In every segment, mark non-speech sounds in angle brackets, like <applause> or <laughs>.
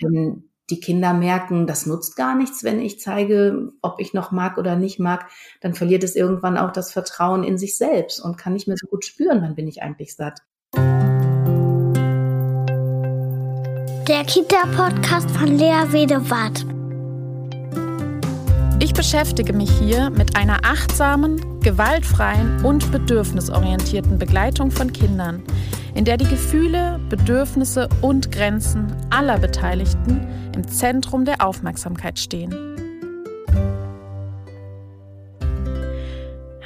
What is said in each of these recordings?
wenn die Kinder merken, das nutzt gar nichts, wenn ich zeige, ob ich noch mag oder nicht mag, dann verliert es irgendwann auch das Vertrauen in sich selbst und kann nicht mehr so gut spüren, wann bin ich eigentlich satt. Der Kita-Podcast von Lea Wedewart. Ich beschäftige mich hier mit einer achtsamen, gewaltfreien und bedürfnisorientierten Begleitung von Kindern, in der die Gefühle, Bedürfnisse und Grenzen aller Beteiligten im Zentrum der Aufmerksamkeit stehen.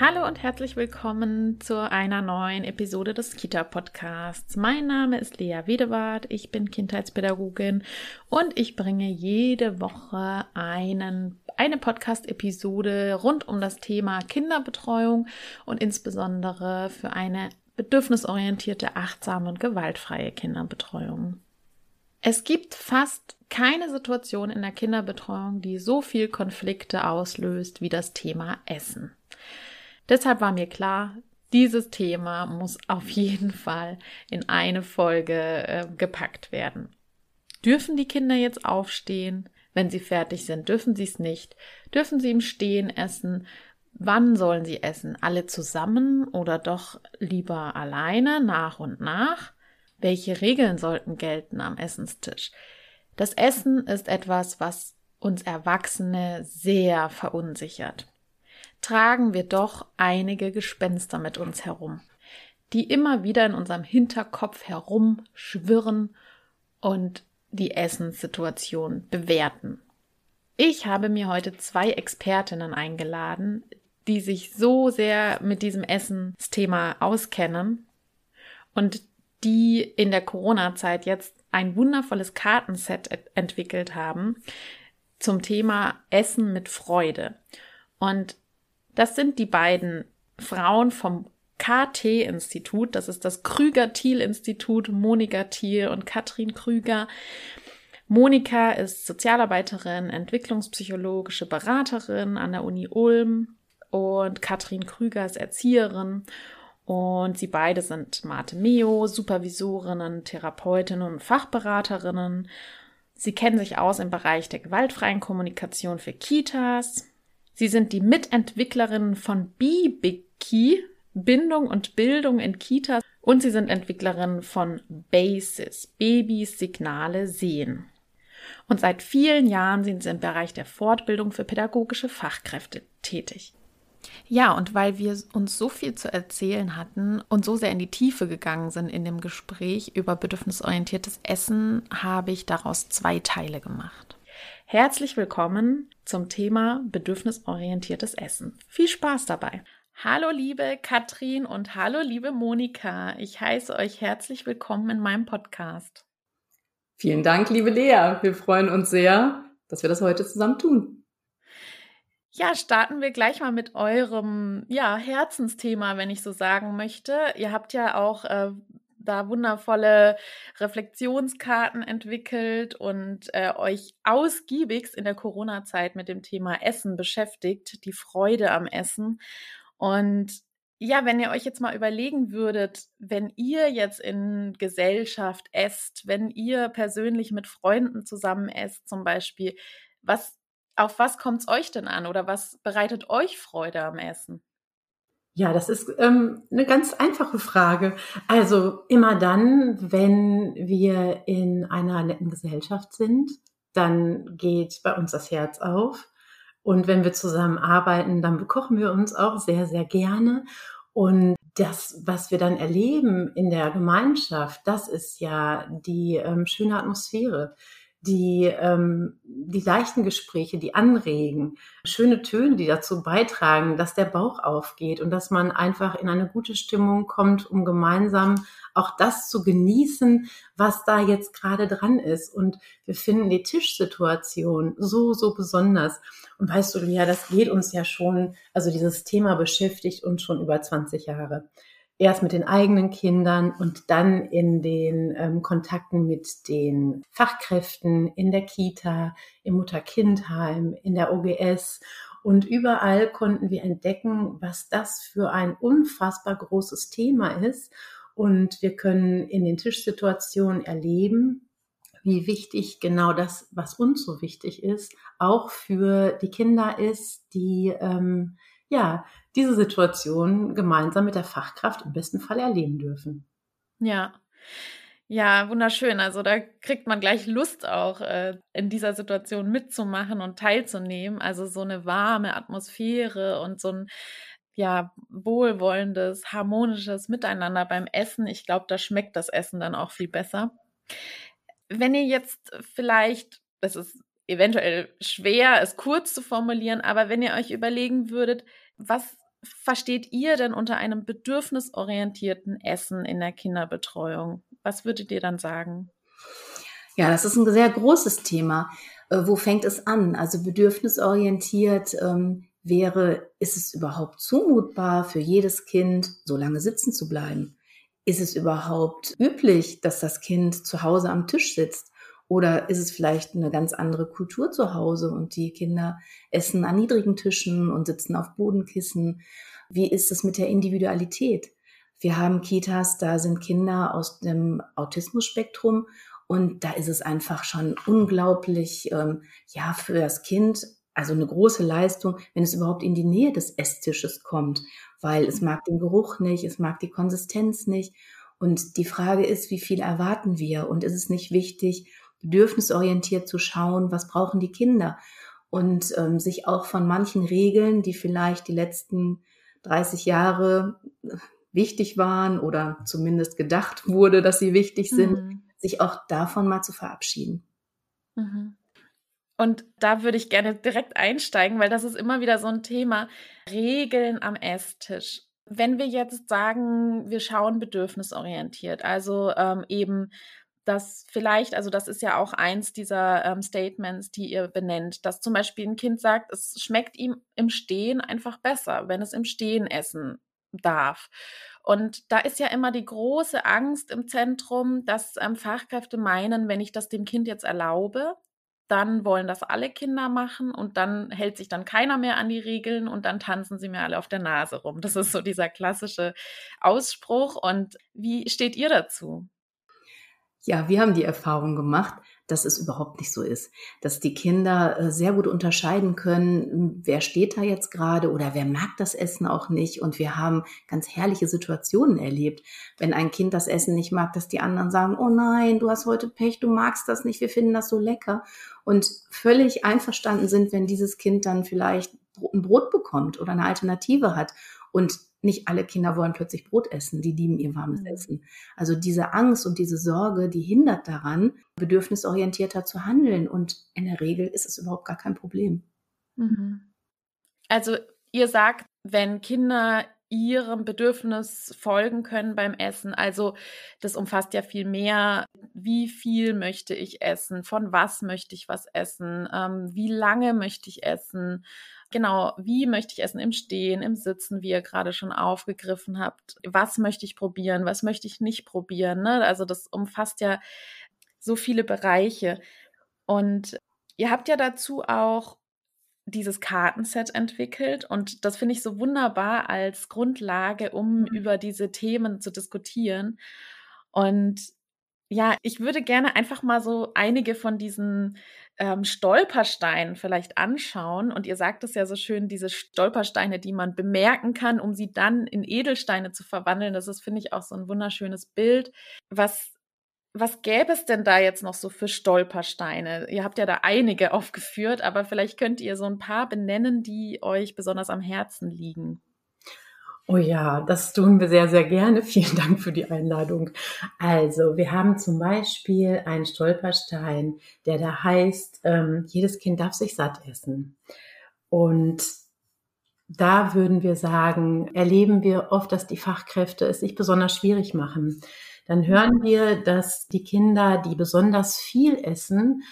Hallo und herzlich willkommen zu einer neuen Episode des Kita-Podcasts. Mein Name ist Lea Wedewart, ich bin Kindheitspädagogin und ich bringe jede Woche einen, eine Podcast-Episode rund um das Thema Kinderbetreuung und insbesondere für eine bedürfnisorientierte, achtsame und gewaltfreie Kinderbetreuung. Es gibt fast keine Situation in der Kinderbetreuung, die so viel Konflikte auslöst wie das Thema Essen. Deshalb war mir klar, dieses Thema muss auf jeden Fall in eine Folge äh, gepackt werden. Dürfen die Kinder jetzt aufstehen? Wenn sie fertig sind, dürfen sie es nicht? Dürfen sie im Stehen essen? Wann sollen sie essen? Alle zusammen oder doch lieber alleine, nach und nach? Welche Regeln sollten gelten am Essenstisch? Das Essen ist etwas, was uns Erwachsene sehr verunsichert tragen wir doch einige Gespenster mit uns herum, die immer wieder in unserem Hinterkopf herumschwirren und die Essenssituation bewerten. Ich habe mir heute zwei Expertinnen eingeladen, die sich so sehr mit diesem Essensthema auskennen und die in der Corona-Zeit jetzt ein wundervolles Kartenset entwickelt haben zum Thema Essen mit Freude. Und das sind die beiden Frauen vom KT-Institut, das ist das Krüger-Thiel-Institut, Monika Thiel und Katrin Krüger. Monika ist Sozialarbeiterin, entwicklungspsychologische Beraterin an der Uni Ulm und Katrin Krüger ist Erzieherin und sie beide sind Mate Meo, Supervisorinnen, Therapeutinnen und Fachberaterinnen. Sie kennen sich aus im Bereich der gewaltfreien Kommunikation für Kitas. Sie sind die Mitentwicklerinnen von BBKey, Bindung und Bildung in Kitas, und sie sind Entwicklerinnen von BASIS, Babys Signale sehen. Und seit vielen Jahren sind sie im Bereich der Fortbildung für pädagogische Fachkräfte tätig. Ja, und weil wir uns so viel zu erzählen hatten und so sehr in die Tiefe gegangen sind in dem Gespräch über bedürfnisorientiertes Essen, habe ich daraus zwei Teile gemacht. Herzlich willkommen zum Thema bedürfnisorientiertes Essen. Viel Spaß dabei. Hallo liebe Katrin und hallo liebe Monika. Ich heiße euch herzlich willkommen in meinem Podcast. Vielen Dank, liebe Lea. Wir freuen uns sehr, dass wir das heute zusammen tun. Ja, starten wir gleich mal mit eurem ja, Herzensthema, wenn ich so sagen möchte. Ihr habt ja auch äh, da wundervolle Reflexionskarten entwickelt und äh, euch ausgiebigst in der Corona-Zeit mit dem Thema Essen beschäftigt, die Freude am Essen. Und ja, wenn ihr euch jetzt mal überlegen würdet, wenn ihr jetzt in Gesellschaft esst, wenn ihr persönlich mit Freunden zusammen esst zum Beispiel, was, auf was kommt es euch denn an oder was bereitet euch Freude am Essen? Ja, das ist ähm, eine ganz einfache Frage. Also immer dann, wenn wir in einer netten Gesellschaft sind, dann geht bei uns das Herz auf. Und wenn wir zusammen arbeiten, dann bekochen wir uns auch sehr, sehr gerne. Und das, was wir dann erleben in der Gemeinschaft, das ist ja die ähm, schöne Atmosphäre die, ähm, die leichten Gespräche, die anregen, schöne Töne, die dazu beitragen, dass der Bauch aufgeht und dass man einfach in eine gute Stimmung kommt, um gemeinsam auch das zu genießen, was da jetzt gerade dran ist. Und wir finden die Tischsituation so, so besonders. Und weißt du, Lia, das geht uns ja schon, also dieses Thema beschäftigt uns schon über 20 Jahre erst mit den eigenen Kindern und dann in den ähm, Kontakten mit den Fachkräften in der Kita, im Mutter-Kind-Heim, in der OGS. Und überall konnten wir entdecken, was das für ein unfassbar großes Thema ist. Und wir können in den Tischsituationen erleben, wie wichtig genau das, was uns so wichtig ist, auch für die Kinder ist, die ähm, ja diese Situation gemeinsam mit der Fachkraft im besten Fall erleben dürfen. Ja. Ja, wunderschön. Also da kriegt man gleich Lust auch äh, in dieser Situation mitzumachen und teilzunehmen. Also so eine warme Atmosphäre und so ein ja wohlwollendes, harmonisches Miteinander beim Essen. Ich glaube, da schmeckt das Essen dann auch viel besser. Wenn ihr jetzt vielleicht, das ist eventuell schwer, es kurz zu formulieren, aber wenn ihr euch überlegen würdet, was versteht ihr denn unter einem bedürfnisorientierten Essen in der Kinderbetreuung? Was würdet ihr dann sagen? Ja, das ist ein sehr großes Thema. Äh, wo fängt es an? Also bedürfnisorientiert ähm, wäre, ist es überhaupt zumutbar für jedes Kind, so lange sitzen zu bleiben? Ist es überhaupt üblich, dass das Kind zu Hause am Tisch sitzt? Oder ist es vielleicht eine ganz andere Kultur zu Hause und die Kinder essen an niedrigen Tischen und sitzen auf Bodenkissen? Wie ist es mit der Individualität? Wir haben Kitas, da sind Kinder aus dem Autismus-Spektrum und da ist es einfach schon unglaublich, ähm, ja, für das Kind, also eine große Leistung, wenn es überhaupt in die Nähe des Esstisches kommt, weil es mag den Geruch nicht, es mag die Konsistenz nicht. Und die Frage ist, wie viel erwarten wir? Und ist es nicht wichtig, bedürfnisorientiert zu schauen, was brauchen die Kinder und ähm, sich auch von manchen Regeln, die vielleicht die letzten 30 Jahre wichtig waren oder zumindest gedacht wurde, dass sie wichtig sind, mhm. sich auch davon mal zu verabschieden. Mhm. Und da würde ich gerne direkt einsteigen, weil das ist immer wieder so ein Thema. Regeln am Esstisch. Wenn wir jetzt sagen, wir schauen bedürfnisorientiert, also ähm, eben dass vielleicht, also das ist ja auch eins dieser ähm, Statements, die ihr benennt, dass zum Beispiel ein Kind sagt, es schmeckt ihm im Stehen einfach besser, wenn es im Stehen essen darf. Und da ist ja immer die große Angst im Zentrum, dass ähm, Fachkräfte meinen, wenn ich das dem Kind jetzt erlaube, dann wollen das alle Kinder machen und dann hält sich dann keiner mehr an die Regeln und dann tanzen sie mir alle auf der Nase rum. Das ist so dieser klassische Ausspruch. Und wie steht ihr dazu? Ja, wir haben die Erfahrung gemacht, dass es überhaupt nicht so ist. Dass die Kinder äh, sehr gut unterscheiden können, wer steht da jetzt gerade oder wer mag das Essen auch nicht. Und wir haben ganz herrliche Situationen erlebt. Wenn ein Kind das Essen nicht mag, dass die anderen sagen, oh nein, du hast heute Pech, du magst das nicht, wir finden das so lecker. Und völlig einverstanden sind, wenn dieses Kind dann vielleicht ein Brot bekommt oder eine Alternative hat. Und nicht alle Kinder wollen plötzlich Brot essen, die lieben ihr warmes mhm. Essen. Also diese Angst und diese Sorge, die hindert daran, bedürfnisorientierter zu handeln. Und in der Regel ist es überhaupt gar kein Problem. Mhm. Also ihr sagt, wenn Kinder ihrem Bedürfnis folgen können beim Essen. Also das umfasst ja viel mehr. Wie viel möchte ich essen? Von was möchte ich was essen? Ähm, wie lange möchte ich essen? Genau, wie möchte ich essen im Stehen, im Sitzen, wie ihr gerade schon aufgegriffen habt. Was möchte ich probieren, was möchte ich nicht probieren? Ne? Also das umfasst ja so viele Bereiche. Und ihr habt ja dazu auch dieses Kartenset entwickelt und das finde ich so wunderbar als Grundlage, um mhm. über diese Themen zu diskutieren. Und ja, ich würde gerne einfach mal so einige von diesen ähm, Stolpersteinen vielleicht anschauen. Und ihr sagt es ja so schön, diese Stolpersteine, die man bemerken kann, um sie dann in Edelsteine zu verwandeln. Das ist, finde ich, auch so ein wunderschönes Bild. Was, was gäbe es denn da jetzt noch so für Stolpersteine? Ihr habt ja da einige <laughs> aufgeführt, aber vielleicht könnt ihr so ein paar benennen, die euch besonders am Herzen liegen. Oh ja, das tun wir sehr, sehr gerne. <laughs> Vielen Dank für die Einladung. Also, wir haben zum Beispiel einen Stolperstein, der da heißt, ähm, jedes Kind darf sich satt essen. Und da würden wir sagen, erleben wir oft, dass die Fachkräfte es sich besonders schwierig machen. Dann hören wir, dass die Kinder, die besonders viel essen,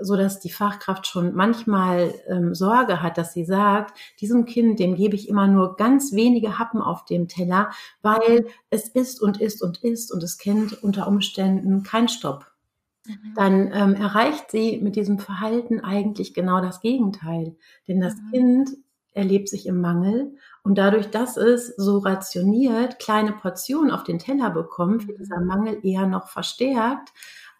so dass die Fachkraft schon manchmal ähm, Sorge hat, dass sie sagt, diesem Kind, dem gebe ich immer nur ganz wenige Happen auf dem Teller, weil es isst und isst und isst und es kennt unter Umständen keinen Stopp. Mhm. Dann ähm, erreicht sie mit diesem Verhalten eigentlich genau das Gegenteil. Denn das mhm. Kind erlebt sich im Mangel und dadurch, dass es so rationiert kleine Portionen auf den Teller bekommt, wird dieser mhm. Mangel eher noch verstärkt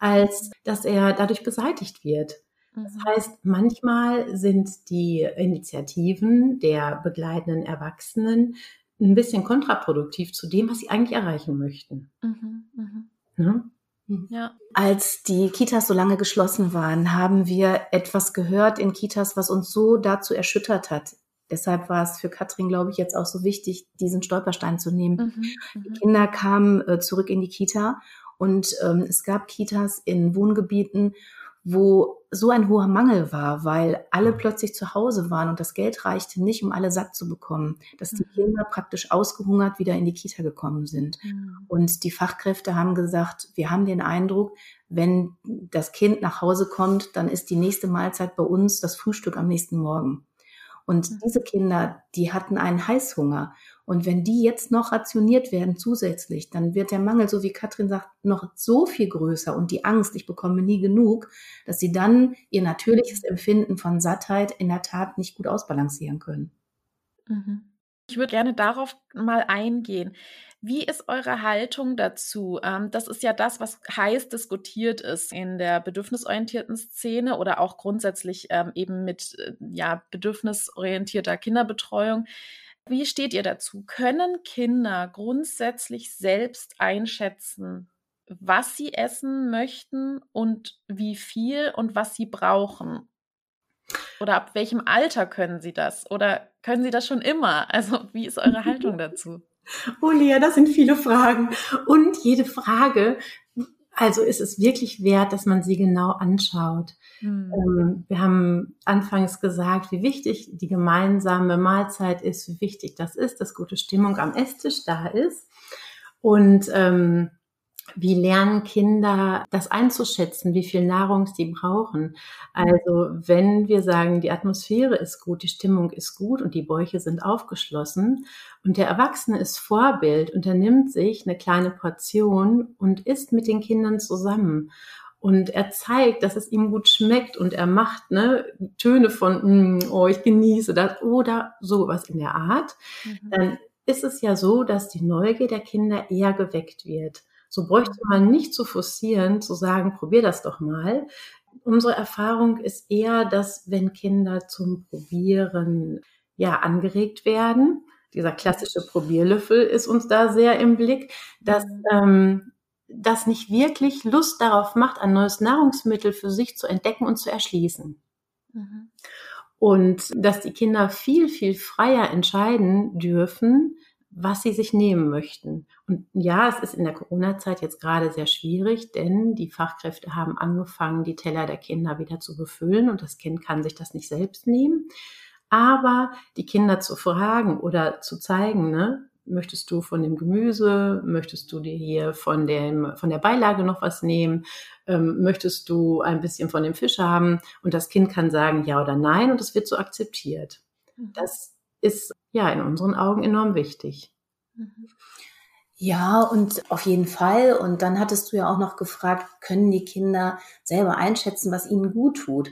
als dass er dadurch beseitigt wird. Das Mhm. heißt, manchmal sind die Initiativen der begleitenden Erwachsenen ein bisschen kontraproduktiv zu dem, was sie eigentlich erreichen möchten. Mhm. Mhm. Ne? Ja. Als die Kitas so lange geschlossen waren, haben wir etwas gehört in Kitas, was uns so dazu erschüttert hat. Deshalb war es für Katrin, glaube ich, jetzt auch so wichtig, diesen Stolperstein zu nehmen. Mhm. Die Mhm. Kinder kamen äh, zurück in die Kita und ähm, es gab Kitas in Wohngebieten, wo so ein hoher Mangel war, weil alle plötzlich zu Hause waren und das Geld reichte nicht, um alle satt zu bekommen, dass die Mhm. Kinder praktisch ausgehungert wieder in die Kita gekommen sind. Und die Fachkräfte haben gesagt, wir haben den Eindruck, wenn das Kind nach Hause kommt, dann ist die nächste Mahlzeit bei uns das Frühstück am nächsten Morgen. Und Mhm. diese Kinder, die hatten einen Heißhunger. Und wenn die jetzt noch rationiert werden zusätzlich, dann wird der Mangel, so wie Katrin sagt, noch so viel größer und die Angst, ich bekomme nie genug, dass sie dann ihr natürliches Empfinden von Sattheit in der Tat nicht gut ausbalancieren können. Mhm. Ich würde gerne darauf mal eingehen. Wie ist eure Haltung dazu? Ähm, das ist ja das, was heiß diskutiert ist in der bedürfnisorientierten Szene oder auch grundsätzlich ähm, eben mit äh, ja, bedürfnisorientierter Kinderbetreuung. Wie steht ihr dazu? Können Kinder grundsätzlich selbst einschätzen, was sie essen möchten und wie viel und was sie brauchen? Oder ab welchem Alter können sie das? Oder können sie das schon immer? Also, wie ist eure Haltung <laughs> dazu? Oh Lea, das sind viele Fragen. Und jede Frage, also ist es wirklich wert, dass man sie genau anschaut. Hm. Ähm, wir haben anfangs gesagt, wie wichtig die gemeinsame Mahlzeit ist, wie wichtig das ist, dass gute Stimmung am Esstisch da ist. Und ähm, wie lernen Kinder das einzuschätzen, wie viel Nahrung sie brauchen? Also wenn wir sagen, die Atmosphäre ist gut, die Stimmung ist gut und die Bäuche sind aufgeschlossen und der Erwachsene ist Vorbild und er nimmt sich eine kleine Portion und isst mit den Kindern zusammen. Und er zeigt, dass es ihm gut schmeckt und er macht ne, Töne von, mm, oh, ich genieße das oder sowas in der Art, Mhm. dann ist es ja so, dass die Neugier der Kinder eher geweckt wird. So bräuchte man nicht zu forcieren, zu sagen, probier das doch mal. Unsere Erfahrung ist eher, dass wenn Kinder zum Probieren ja angeregt werden, dieser klassische Probierlöffel ist uns da sehr im Blick, dass Mhm. ähm, das nicht wirklich Lust darauf macht, ein neues Nahrungsmittel für sich zu entdecken und zu erschließen. Mhm. Und dass die Kinder viel, viel freier entscheiden dürfen, was sie sich nehmen möchten. Und ja, es ist in der Corona-Zeit jetzt gerade sehr schwierig, denn die Fachkräfte haben angefangen, die Teller der Kinder wieder zu befüllen und das Kind kann sich das nicht selbst nehmen. Aber die Kinder zu fragen oder zu zeigen, ne, möchtest du von dem Gemüse, möchtest du dir hier von dem, von der Beilage noch was nehmen, ähm, möchtest du ein bisschen von dem Fisch haben und das Kind kann sagen ja oder nein und es wird so akzeptiert. Mhm. Das ist ja in unseren Augen enorm wichtig. Mhm. Ja, und auf jeden Fall. Und dann hattest du ja auch noch gefragt, können die Kinder selber einschätzen, was ihnen gut tut?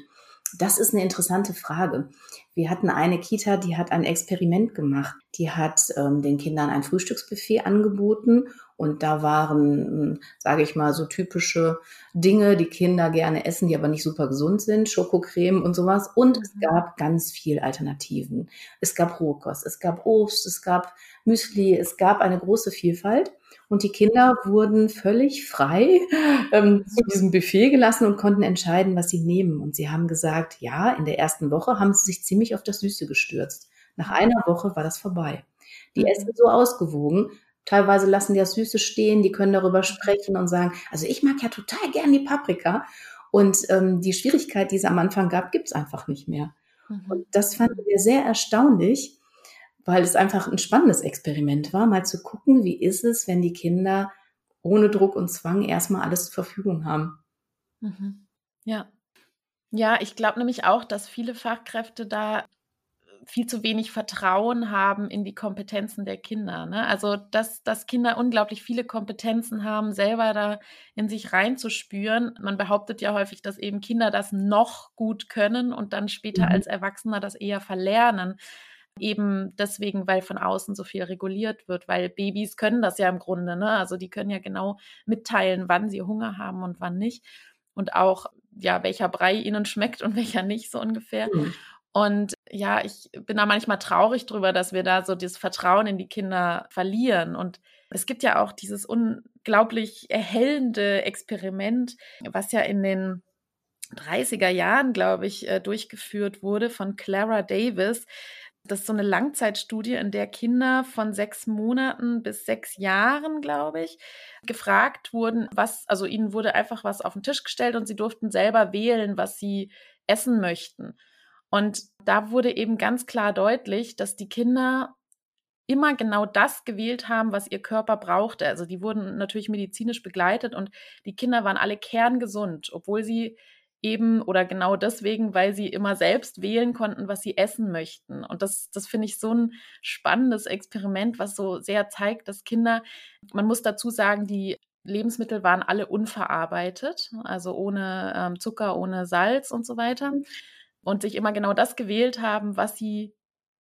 Das ist eine interessante Frage. Wir hatten eine Kita, die hat ein Experiment gemacht. Die hat ähm, den Kindern ein Frühstücksbuffet angeboten und da waren, sage ich mal, so typische Dinge, die Kinder gerne essen, die aber nicht super gesund sind, Schokocreme und sowas. Und es Mhm. gab ganz viel Alternativen. Es gab Rohkost, es gab Obst, es gab Müsli, es gab eine große Vielfalt. Und die Kinder wurden völlig frei <laughs> ähm, zu diesem Buffet gelassen und konnten entscheiden, was sie nehmen. Und sie haben gesagt, ja, in der ersten Woche haben sie sich ziemlich auf das Süße gestürzt. Nach einer Woche war das vorbei. Die Mhm. essen so ausgewogen. Teilweise lassen die das Süße stehen, die können darüber sprechen und sagen, also ich mag ja total gern die Paprika. Und ähm, die Schwierigkeit, die es am Anfang gab, gibt's einfach nicht mehr. Mhm. Und das fanden wir sehr erstaunlich, weil es einfach ein spannendes Experiment war, mal zu gucken, wie ist es, wenn die Kinder ohne Druck und Zwang erstmal alles zur Verfügung haben. Mhm. Ja. Ja, ich glaube nämlich auch, dass viele Fachkräfte da viel zu wenig Vertrauen haben in die Kompetenzen der Kinder. Ne? Also, dass, dass Kinder unglaublich viele Kompetenzen haben, selber da in sich reinzuspüren. Man behauptet ja häufig, dass eben Kinder das noch gut können und dann später Mhm. als Erwachsener das eher verlernen. Eben deswegen, weil von außen so viel reguliert wird, weil Babys können das ja im Grunde, ne? Also die können ja genau mitteilen, wann sie Hunger haben und wann nicht. Und auch, ja, welcher Brei ihnen schmeckt und <laughs> welcher nicht, so ungefähr. Mhm. Und ja, ich bin da manchmal traurig drüber, dass wir da so dieses Vertrauen in die Kinder verlieren. Und es gibt ja auch dieses unglaublich erhellende Experiment, was ja in den 30er Jahren, glaube ich, äh, durchgeführt wurde von Clara Davis. Das ist so eine Langzeitstudie, in der Kinder von sechs Monaten bis sechs Jahren, glaube ich, gefragt wurden, was, also ihnen wurde einfach was auf den Tisch gestellt und sie durften selber wählen, was sie essen möchten. Und da wurde eben ganz klar deutlich, dass die Kinder immer genau das gewählt haben, was ihr Körper brauchte. Also die wurden natürlich medizinisch begleitet und die Kinder waren alle kerngesund, obwohl sie eben oder genau deswegen, weil sie immer selbst wählen konnten, was sie essen möchten. Und das, das finde ich so ein spannendes Experiment, was so sehr zeigt, dass Kinder, man muss dazu sagen, die Lebensmittel waren alle unverarbeitet, also ohne ähm, Zucker, ohne Salz und so weiter. Und sich immer genau das gewählt haben, was sie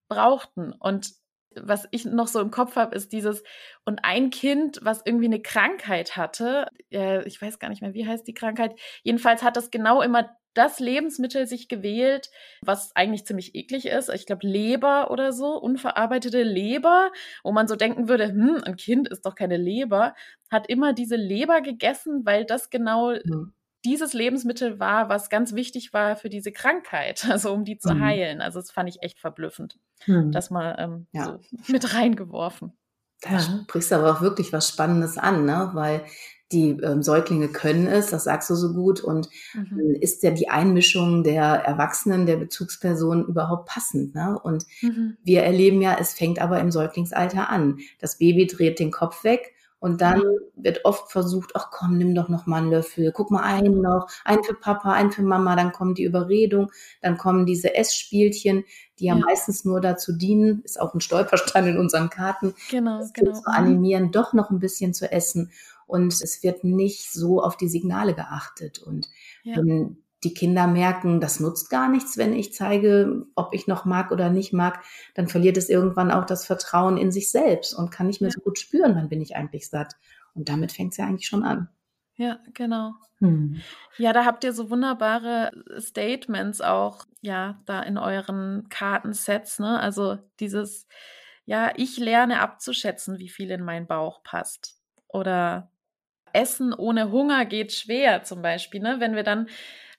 brauchten. Und was ich noch so im Kopf habe, ist dieses, und ein Kind, was irgendwie eine Krankheit hatte, äh, ich weiß gar nicht mehr, wie heißt die Krankheit, jedenfalls hat das genau immer das Lebensmittel sich gewählt, was eigentlich ziemlich eklig ist. Ich glaube, Leber oder so, unverarbeitete Leber, wo man so denken würde, hm, ein Kind ist doch keine Leber, hat immer diese Leber gegessen, weil das genau mhm dieses Lebensmittel war, was ganz wichtig war für diese Krankheit, <laughs> also um die zu mhm. heilen. Also das fand ich echt verblüffend. Mhm. Das mal ähm, ja. so mit reingeworfen. Da sprichst du aber auch wirklich was Spannendes an, ne? weil die ähm, Säuglinge können es, das sagst du so gut. Und mhm. ist ja die Einmischung der Erwachsenen, der Bezugspersonen überhaupt passend? Ne? Und mhm. wir erleben ja, es fängt aber im Säuglingsalter an. Das Baby dreht den Kopf weg und dann wird oft versucht, ach komm, nimm doch noch mal einen Löffel, guck mal einen noch, einen für Papa, einen für Mama, dann kommt die Überredung, dann kommen diese Essspielchen, die ja, ja. meistens nur dazu dienen, ist auch ein Stolperstein in unseren Karten, genau, genau. zu animieren, doch noch ein bisschen zu essen. Und es wird nicht so auf die Signale geachtet. Und ja. wenn die Kinder merken, das nutzt gar nichts, wenn ich zeige, ob ich noch mag oder nicht mag, dann verliert es irgendwann auch das Vertrauen in sich selbst und kann nicht mehr so gut spüren, wann bin ich eigentlich satt. Und damit fängt es ja eigentlich schon an. Ja, genau. Hm. Ja, da habt ihr so wunderbare Statements auch, ja, da in euren Kartensets, ne? Also dieses, ja, ich lerne abzuschätzen, wie viel in meinen Bauch passt. Oder Essen ohne Hunger geht schwer zum Beispiel, ne? Wenn wir dann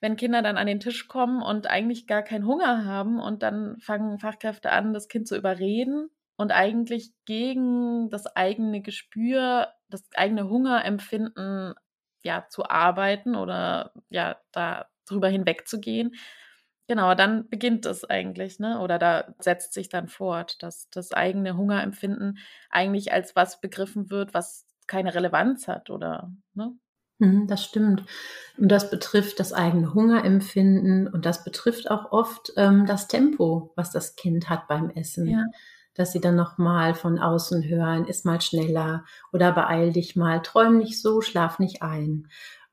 wenn Kinder dann an den Tisch kommen und eigentlich gar keinen Hunger haben und dann fangen Fachkräfte an, das Kind zu überreden und eigentlich gegen das eigene Gespür, das eigene Hungerempfinden ja zu arbeiten oder ja da drüber hinwegzugehen. Genau, dann beginnt es eigentlich, ne? Oder da setzt sich dann fort, dass das eigene Hungerempfinden eigentlich als was begriffen wird, was keine Relevanz hat oder ne? Mhm, das stimmt. Und das betrifft das eigene Hungerempfinden und das betrifft auch oft ähm, das Tempo, was das Kind hat beim Essen. Ja. Dass sie dann nochmal von außen hören, ist mal schneller oder beeil dich mal, träum nicht so, schlaf nicht ein.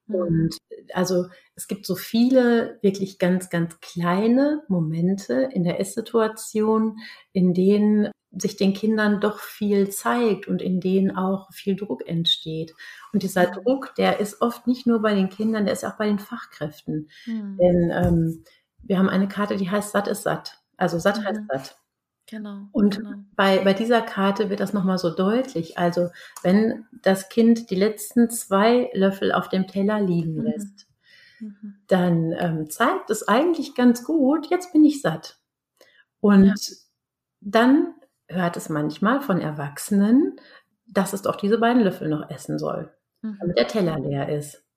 Mhm. Und also es gibt so viele wirklich ganz, ganz kleine Momente in der Esssituation, in denen sich den Kindern doch viel zeigt und in denen auch viel Druck entsteht. Und dieser Druck, der ist oft nicht nur bei den Kindern, der ist auch bei den Fachkräften. Mhm. Denn ähm, wir haben eine Karte, die heißt Satt ist satt. Also satt mhm. heißt satt. Genau. Und genau. Bei, bei dieser Karte wird das nochmal so deutlich. Also wenn das Kind die letzten zwei Löffel auf dem Teller liegen mhm. lässt, mhm. dann ähm, zeigt es eigentlich ganz gut, jetzt bin ich satt. Und ja. dann hört es manchmal von Erwachsenen, dass es doch diese beiden Löffel noch essen soll, mhm. damit der Teller leer ist.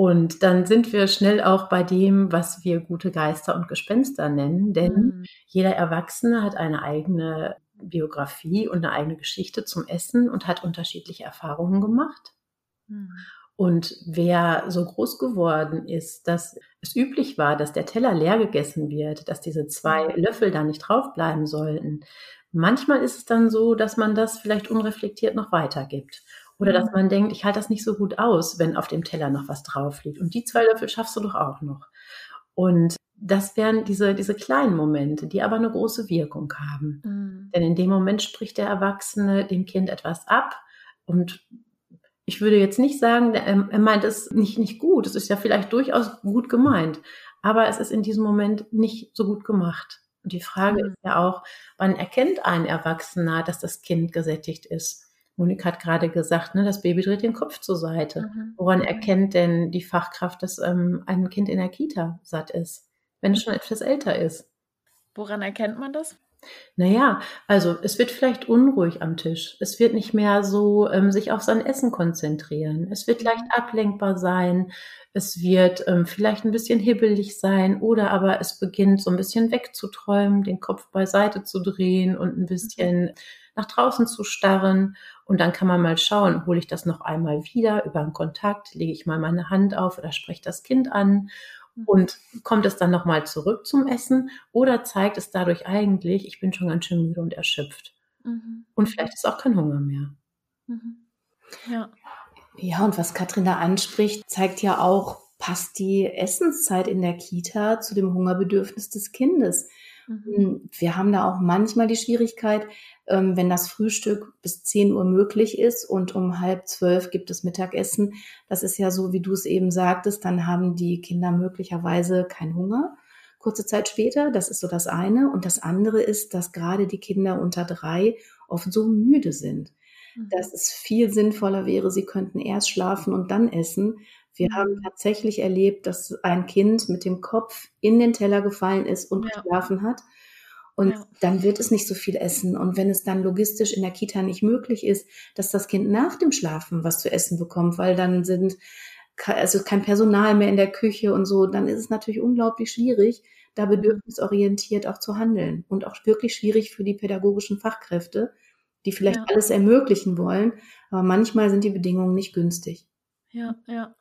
Und dann sind wir schnell auch bei dem, was wir gute Geister und Gespenster nennen, denn mhm. jeder Erwachsene hat eine eigene Biografie und eine eigene Geschichte zum Essen und hat unterschiedliche Erfahrungen gemacht. Mhm. Und wer so groß geworden ist, dass es üblich war, dass der Teller leer gegessen wird, dass diese zwei mhm. Löffel da nicht draufbleiben sollten, Manchmal ist es dann so, dass man das vielleicht unreflektiert noch weitergibt. Oder dass mhm. man denkt, ich halte das nicht so gut aus, wenn auf dem Teller noch was drauf liegt. Und die zwei Löffel schaffst du doch auch noch. Und das wären diese, diese kleinen Momente, die aber eine große Wirkung haben. Mhm. Denn in dem Moment spricht der Erwachsene dem Kind etwas ab und ich würde jetzt nicht sagen, er meint es nicht, nicht gut. Es ist ja vielleicht durchaus gut gemeint, aber es ist in diesem Moment nicht so gut gemacht. Und die Frage mhm. ist ja auch, wann erkennt ein Erwachsener, dass das Kind gesättigt ist? Monika hat gerade gesagt, ne, das Baby dreht den Kopf zur Seite. Mhm. Woran mhm. erkennt denn die Fachkraft, dass ähm, ein Kind in der Kita satt ist, wenn es schon etwas älter ist? Woran erkennt man das? Naja, also es wird vielleicht unruhig am Tisch. Es wird nicht mehr so ähm, sich auf sein Essen konzentrieren. Es wird leicht mhm. ablenkbar sein. Es wird ähm, vielleicht ein bisschen hibbelig sein oder aber es beginnt so ein bisschen wegzuträumen, den Kopf beiseite zu drehen und ein bisschen mhm. Nach draußen zu starren. Und dann kann man mal schauen, hole ich das noch einmal wieder über einen Kontakt, lege ich mal meine Hand auf oder spreche das Kind an Mhm. Und kommt es dann nochmal zurück zum Essen oder zeigt es dadurch eigentlich, ich bin schon ganz schön müde und erschöpft. Mhm. Und vielleicht ist auch kein Hunger mehr. Mhm. Ja. Ja, und was Katrin da anspricht, zeigt ja auch, passt die Essenszeit in der Kita zu dem Hungerbedürfnis des Kindes. Mhm. Wir haben da auch manchmal die Schwierigkeit, ähm, wenn das Frühstück bis 10 Uhr möglich ist und um halb zwölf gibt es Mittagessen. Das ist ja so, wie du es eben sagtest, dann haben die Kinder möglicherweise keinen Hunger. Kurze Zeit später, das ist so das eine. Und das andere ist, dass gerade die Kinder unter drei oft so müde sind, mhm. dass es viel sinnvoller wäre, sie könnten erst schlafen und dann essen, wir mhm. haben tatsächlich erlebt, dass ein Kind mit dem Kopf in den Teller gefallen ist und ja. geschlafen hat. Und ja. dann wird es nicht so viel essen. Und wenn es dann logistisch in der Kita nicht möglich ist, dass das Kind nach dem Schlafen was zu essen bekommt, weil dann sind also kein Personal mehr in der Küche und so, dann ist es natürlich unglaublich schwierig, da mhm. bedürfnisorientiert auch zu handeln und auch wirklich schwierig für die pädagogischen Fachkräfte, die vielleicht ja. alles ermöglichen wollen, aber manchmal sind die Bedingungen nicht günstig. Ja, ja.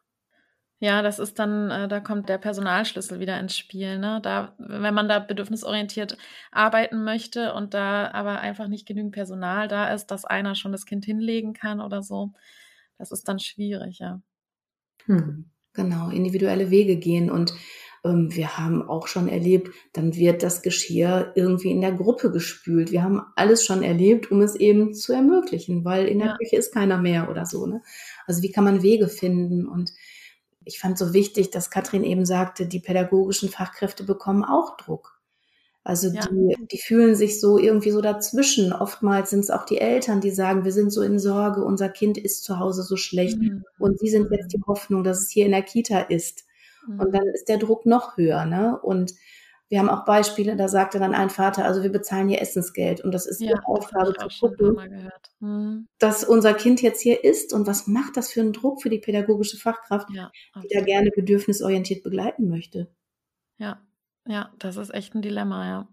Ja, das ist dann, äh, da kommt der Personalschlüssel wieder ins Spiel. Ne? Da, wenn man da bedürfnisorientiert arbeiten möchte und da aber einfach nicht genügend Personal da ist, dass einer schon das Kind hinlegen kann oder so, das ist dann schwierig, ja. Hm, genau, individuelle Wege gehen und ähm, wir haben auch schon erlebt, dann wird das Geschirr irgendwie in der Gruppe gespült. Wir haben alles schon erlebt, um es eben zu ermöglichen, weil in der ja. Küche ist keiner mehr oder so. Ne? Also wie kann man Wege finden und ich fand so wichtig, dass Katrin eben sagte, die pädagogischen Fachkräfte bekommen auch Druck. Also ja. die, die fühlen sich so irgendwie so dazwischen. Oftmals sind es auch die Eltern, die sagen, wir sind so in Sorge, unser Kind ist zu Hause so schlecht mhm. und sie sind jetzt die Hoffnung, dass es hier in der Kita ist. Mhm. Und dann ist der Druck noch höher. Ne? Und wir haben auch Beispiele, da sagte dann ein Vater, also wir bezahlen hier Essensgeld und das ist ja, ihre Aufgabe zu gucken, hm. dass unser Kind jetzt hier ist und was macht das für einen Druck für die pädagogische Fachkraft, ja, die da gerne bedürfnisorientiert begleiten möchte. Ja, ja, das ist echt ein Dilemma, ja.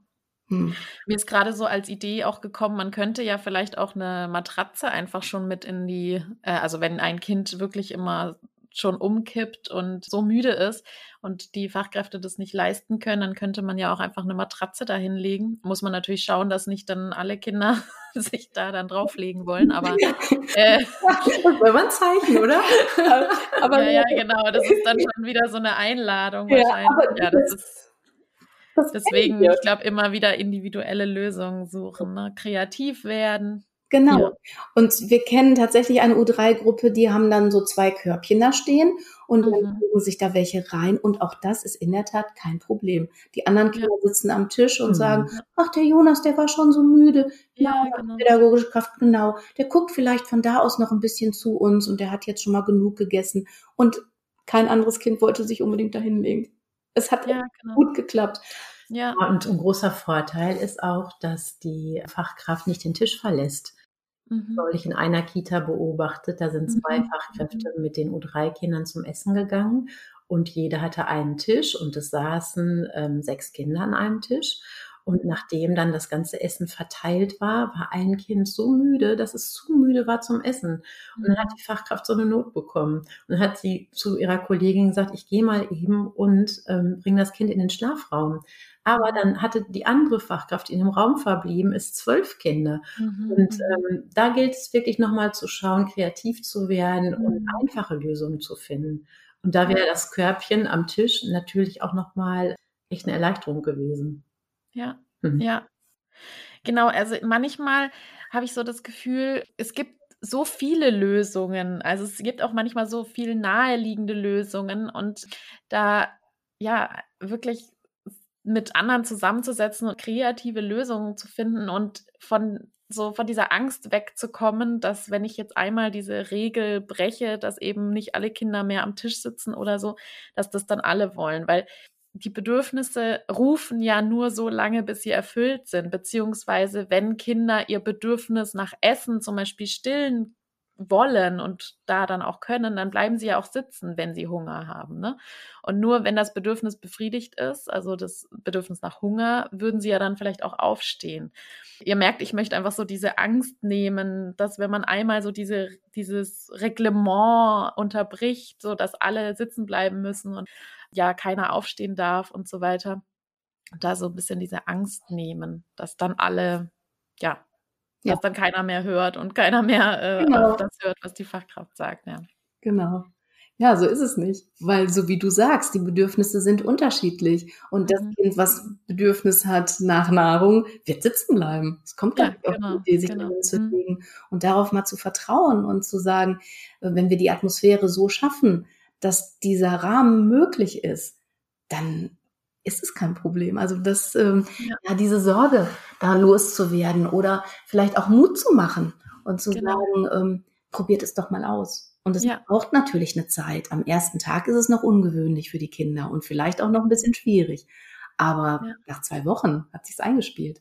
Hm. Mir ist gerade so als Idee auch gekommen, man könnte ja vielleicht auch eine Matratze einfach schon mit in die, äh, also wenn ein Kind wirklich immer schon umkippt und so müde ist und die Fachkräfte das nicht leisten können, dann könnte man ja auch einfach eine Matratze dahinlegen. Muss man natürlich schauen, dass nicht dann alle Kinder <laughs> sich da dann drauflegen wollen, aber äh, das wäre ein Zeichen, oder? <laughs> aber ja, ja, genau, das ist dann schon wieder so eine Einladung wahrscheinlich. Ja, das ist Deswegen, ich glaube, immer wieder individuelle Lösungen suchen, ne? kreativ werden. Genau. Ja. Und wir kennen tatsächlich eine U3-Gruppe, die haben dann so zwei Körbchen da stehen und mhm. dann legen sich da welche rein. Und auch das ist in der Tat kein Problem. Die anderen Kinder sitzen am Tisch und mhm. sagen, ach, der Jonas, der war schon so müde. Ja, ja genau. pädagogische Kraft, genau. Der guckt vielleicht von da aus noch ein bisschen zu uns und der hat jetzt schon mal genug gegessen. Und kein anderes Kind wollte sich unbedingt dahin legen. Es hat ja, genau. gut geklappt. Ja. Und ein großer Vorteil ist auch, dass die Fachkraft nicht den Tisch verlässt. Mhm. Neulich in einer Kita beobachtet, da sind zwei mhm. Fachkräfte mit den U3-Kindern zum Essen gegangen und jeder hatte einen Tisch und es saßen ähm, sechs Kinder an einem Tisch. Und nachdem dann das ganze Essen verteilt war, war ein Kind so müde, dass es zu müde war zum Essen. Und dann hat die Fachkraft so eine Not bekommen. Und dann hat sie zu ihrer Kollegin gesagt, ich gehe mal eben und ähm, bringe das Kind in den Schlafraum. Aber dann hatte die andere Fachkraft, die in dem Raum verblieben ist, zwölf Kinder. Mhm. Und ähm, da gilt es wirklich nochmal zu schauen, kreativ zu werden mhm. und einfache Lösungen zu finden. Und da wäre das Körbchen am Tisch natürlich auch nochmal echt eine Erleichterung gewesen. Ja, mhm. ja. Genau, also manchmal habe ich so das Gefühl, es gibt so viele Lösungen. Also es gibt auch manchmal so viel naheliegende Lösungen und da ja wirklich mit anderen zusammenzusetzen und kreative Lösungen zu finden und von so von dieser Angst wegzukommen, dass wenn ich jetzt einmal diese Regel breche, dass eben nicht alle Kinder mehr am Tisch sitzen oder so, dass das dann alle wollen, weil die Bedürfnisse rufen ja nur so lange, bis sie erfüllt sind, beziehungsweise wenn Kinder ihr Bedürfnis nach Essen zum Beispiel stillen wollen und da dann auch können, dann bleiben sie ja auch sitzen, wenn sie Hunger haben. Ne? Und nur wenn das Bedürfnis befriedigt ist, also das Bedürfnis nach Hunger, würden sie ja dann vielleicht auch aufstehen. Ihr merkt, ich möchte einfach so diese Angst nehmen, dass wenn man einmal so diese, dieses Reglement unterbricht, so dass alle sitzen bleiben müssen und ja keiner aufstehen darf und so weiter, da so ein bisschen diese Angst nehmen, dass dann alle ja ja. dass dann keiner mehr hört und keiner mehr äh, genau. das hört, was die Fachkraft sagt. Ja. Genau. Ja, so ist es nicht. Weil, so wie du sagst, die Bedürfnisse sind unterschiedlich. Und das mhm. Kind, was Bedürfnis hat nach Nahrung, wird sitzen bleiben. Es kommt ja, gar nicht genau, auf die Idee, sich genau. zu mhm. legen. Und darauf mal zu vertrauen und zu sagen, äh, wenn wir die Atmosphäre so schaffen, dass dieser Rahmen möglich ist, dann ist es kein Problem. Also das, ähm, ja. ja. diese Sorge, da loszuwerden oder vielleicht auch Mut zu machen und zu genau. sagen, ähm, probiert es doch mal aus. Und es ja. braucht natürlich eine Zeit. Am ersten Tag ist es noch ungewöhnlich für die Kinder und vielleicht auch noch ein bisschen schwierig. Aber ja. nach zwei Wochen hat sich's eingespielt.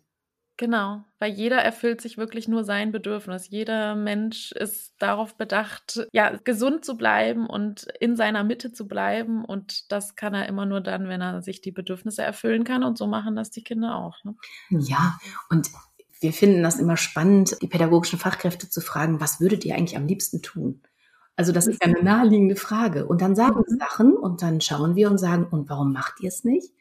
Genau, weil jeder erfüllt sich wirklich nur sein Bedürfnis. Jeder Mensch ist darauf bedacht, ja, gesund zu bleiben und in seiner Mitte zu bleiben. Und das kann er immer nur dann, wenn er sich die Bedürfnisse erfüllen kann. Und so machen das die Kinder auch. Ne? Ja, und wir finden das immer spannend, die pädagogischen Fachkräfte zu fragen, was würdet ihr eigentlich am liebsten tun? Also das ist ja eine naheliegende Frage. Und dann sagen mhm. Sachen und dann schauen wir und sagen, und warum macht ihr es nicht?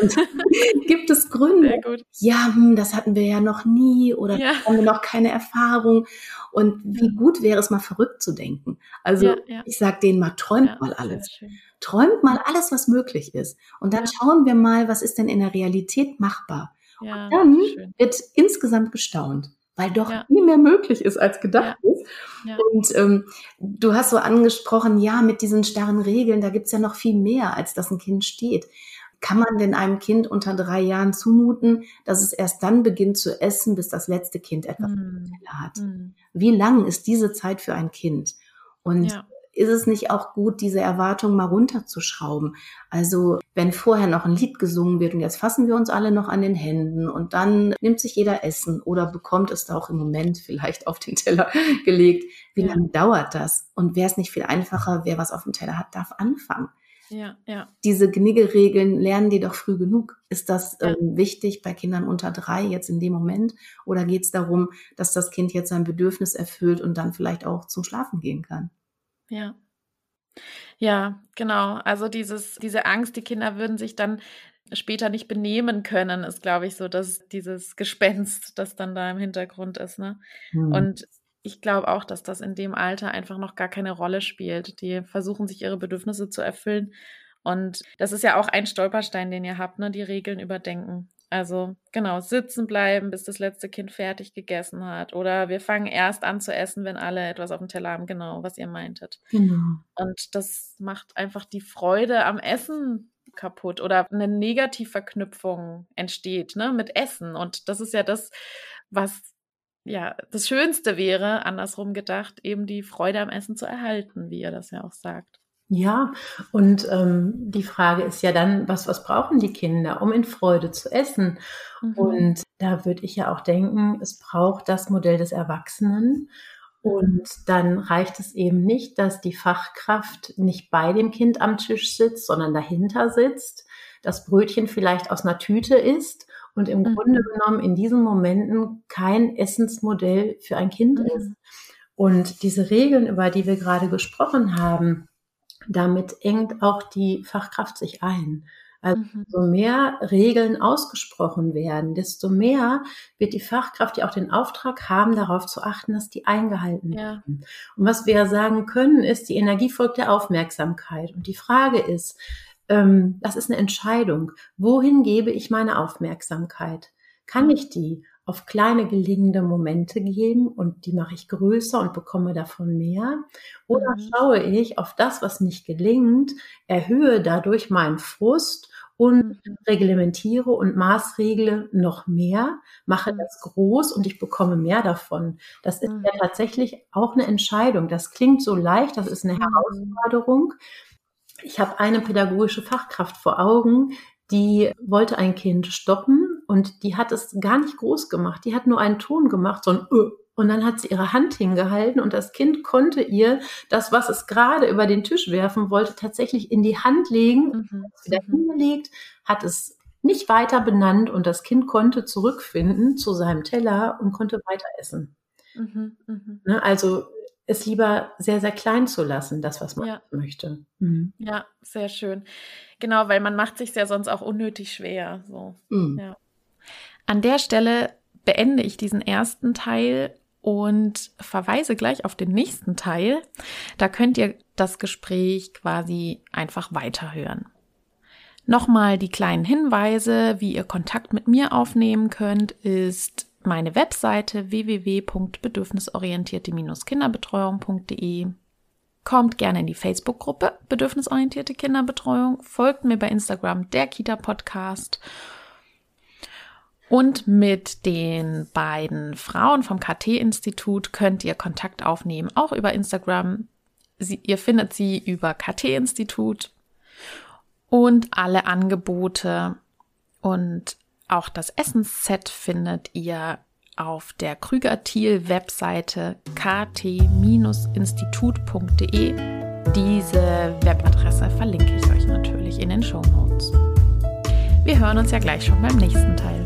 Und <laughs> gibt es Gründe? Ja, hm, das hatten wir ja noch nie oder ja. haben wir noch keine Erfahrung. Und wie gut wäre es mal verrückt zu denken. Also ja, ja. ich sage denen mal, träumt mal alles. Träumt mal alles, was möglich ist. Und dann schauen wir mal, was ist denn in der Realität machbar. und dann wird insgesamt gestaunt weil doch ja. viel mehr möglich ist, als gedacht ja. ist. Ja. Und ähm, du hast so angesprochen, ja, mit diesen starren Regeln, da gibt's ja noch viel mehr, als dass ein Kind steht. Kann man denn einem Kind unter drei Jahren zumuten, dass es erst dann beginnt zu essen, bis das letzte Kind etwas mhm. hat? Mhm. Wie lang ist diese Zeit für ein Kind? Und ist es nicht auch gut, diese Erwartung mal runterzuschrauben? Also, wenn vorher noch ein Lied gesungen wird und jetzt fassen wir uns alle noch an den Händen und dann nimmt sich jeder Essen oder bekommt es da auch im Moment vielleicht auf den Teller <laughs> gelegt. Wie ja. lange dauert das? Und wäre es nicht viel einfacher, wer was auf dem Teller hat, darf anfangen? Ja, ja. Diese Kniggeregeln lernen die doch früh genug. Ist das ja. ähm, wichtig bei Kindern unter drei jetzt in dem Moment? Oder geht es darum, dass das Kind jetzt sein Bedürfnis erfüllt und dann vielleicht auch zum Schlafen gehen kann? Ja. Ja, genau. Also dieses, diese Angst, die Kinder würden sich dann später nicht benehmen können, ist, glaube ich, so, dass dieses Gespenst, das dann da im Hintergrund ist. Ne? Hm. Und ich glaube auch, dass das in dem Alter einfach noch gar keine Rolle spielt. Die versuchen sich ihre Bedürfnisse zu erfüllen. Und das ist ja auch ein Stolperstein, den ihr habt, ne? Die Regeln überdenken. Also genau, sitzen bleiben, bis das letzte Kind fertig gegessen hat. Oder wir fangen erst an zu essen, wenn alle etwas auf dem Teller haben. Genau, was ihr meintet. Genau. Und das macht einfach die Freude am Essen kaputt oder eine Negativverknüpfung entsteht ne, mit Essen. Und das ist ja das, was ja, das Schönste wäre, andersrum gedacht, eben die Freude am Essen zu erhalten, wie ihr das ja auch sagt. Ja, und ähm, die Frage ist ja dann, was, was brauchen die Kinder, um in Freude zu essen? Mhm. Und da würde ich ja auch denken, es braucht das Modell des Erwachsenen. Und dann reicht es eben nicht, dass die Fachkraft nicht bei dem Kind am Tisch sitzt, sondern dahinter sitzt, das Brötchen vielleicht aus einer Tüte isst und im mhm. Grunde genommen in diesen Momenten kein Essensmodell für ein Kind mhm. ist. Und diese Regeln, über die wir gerade gesprochen haben, damit engt auch die Fachkraft sich ein. Also mhm. so mehr Regeln ausgesprochen werden, desto mehr wird die Fachkraft ja auch den Auftrag haben, darauf zu achten, dass die eingehalten werden. Ja. Und was wir sagen können, ist, die Energie folgt der Aufmerksamkeit. Und die Frage ist, ähm, das ist eine Entscheidung. Wohin gebe ich meine Aufmerksamkeit? Kann ich die auf kleine gelingende Momente geben und die mache ich größer und bekomme davon mehr? Oder mhm. schaue ich auf das, was nicht gelingt, erhöhe dadurch meinen Frust und mhm. reglementiere und maßregle noch mehr, mache mhm. das groß und ich bekomme mehr davon. Das ist ja tatsächlich auch eine Entscheidung. Das klingt so leicht, das ist eine Herausforderung. Ich habe eine pädagogische Fachkraft vor Augen, die wollte ein Kind stoppen und die hat es gar nicht groß gemacht. Die hat nur einen Ton gemacht, so ein Ö. Und dann hat sie ihre Hand hingehalten und das Kind konnte ihr das, was es gerade über den Tisch werfen wollte, tatsächlich in die Hand legen. Mhm. Wieder mhm. hingelegt, hat es nicht weiter benannt und das Kind konnte zurückfinden zu seinem Teller und konnte weiter essen. Mhm. Mhm. Ne, also es lieber sehr, sehr klein zu lassen, das, was man ja. möchte. Mhm. Ja, sehr schön. Genau, weil man macht sich ja sonst auch unnötig schwer. So. Mhm. Ja. An der Stelle beende ich diesen ersten Teil und verweise gleich auf den nächsten Teil. Da könnt ihr das Gespräch quasi einfach weiterhören. Nochmal die kleinen Hinweise, wie ihr Kontakt mit mir aufnehmen könnt, ist meine Webseite www.bedürfnisorientierte-kinderbetreuung.de. Kommt gerne in die Facebook-Gruppe Bedürfnisorientierte Kinderbetreuung, folgt mir bei Instagram der Kita Podcast. Und mit den beiden Frauen vom KT-Institut könnt ihr Kontakt aufnehmen, auch über Instagram. Sie, ihr findet sie über KT-Institut und alle Angebote und auch das Essensset findet ihr auf der Krüger-Thiel-Webseite kt-institut.de. Diese Webadresse verlinke ich euch natürlich in den Show Notes. Wir hören uns ja gleich schon beim nächsten Teil.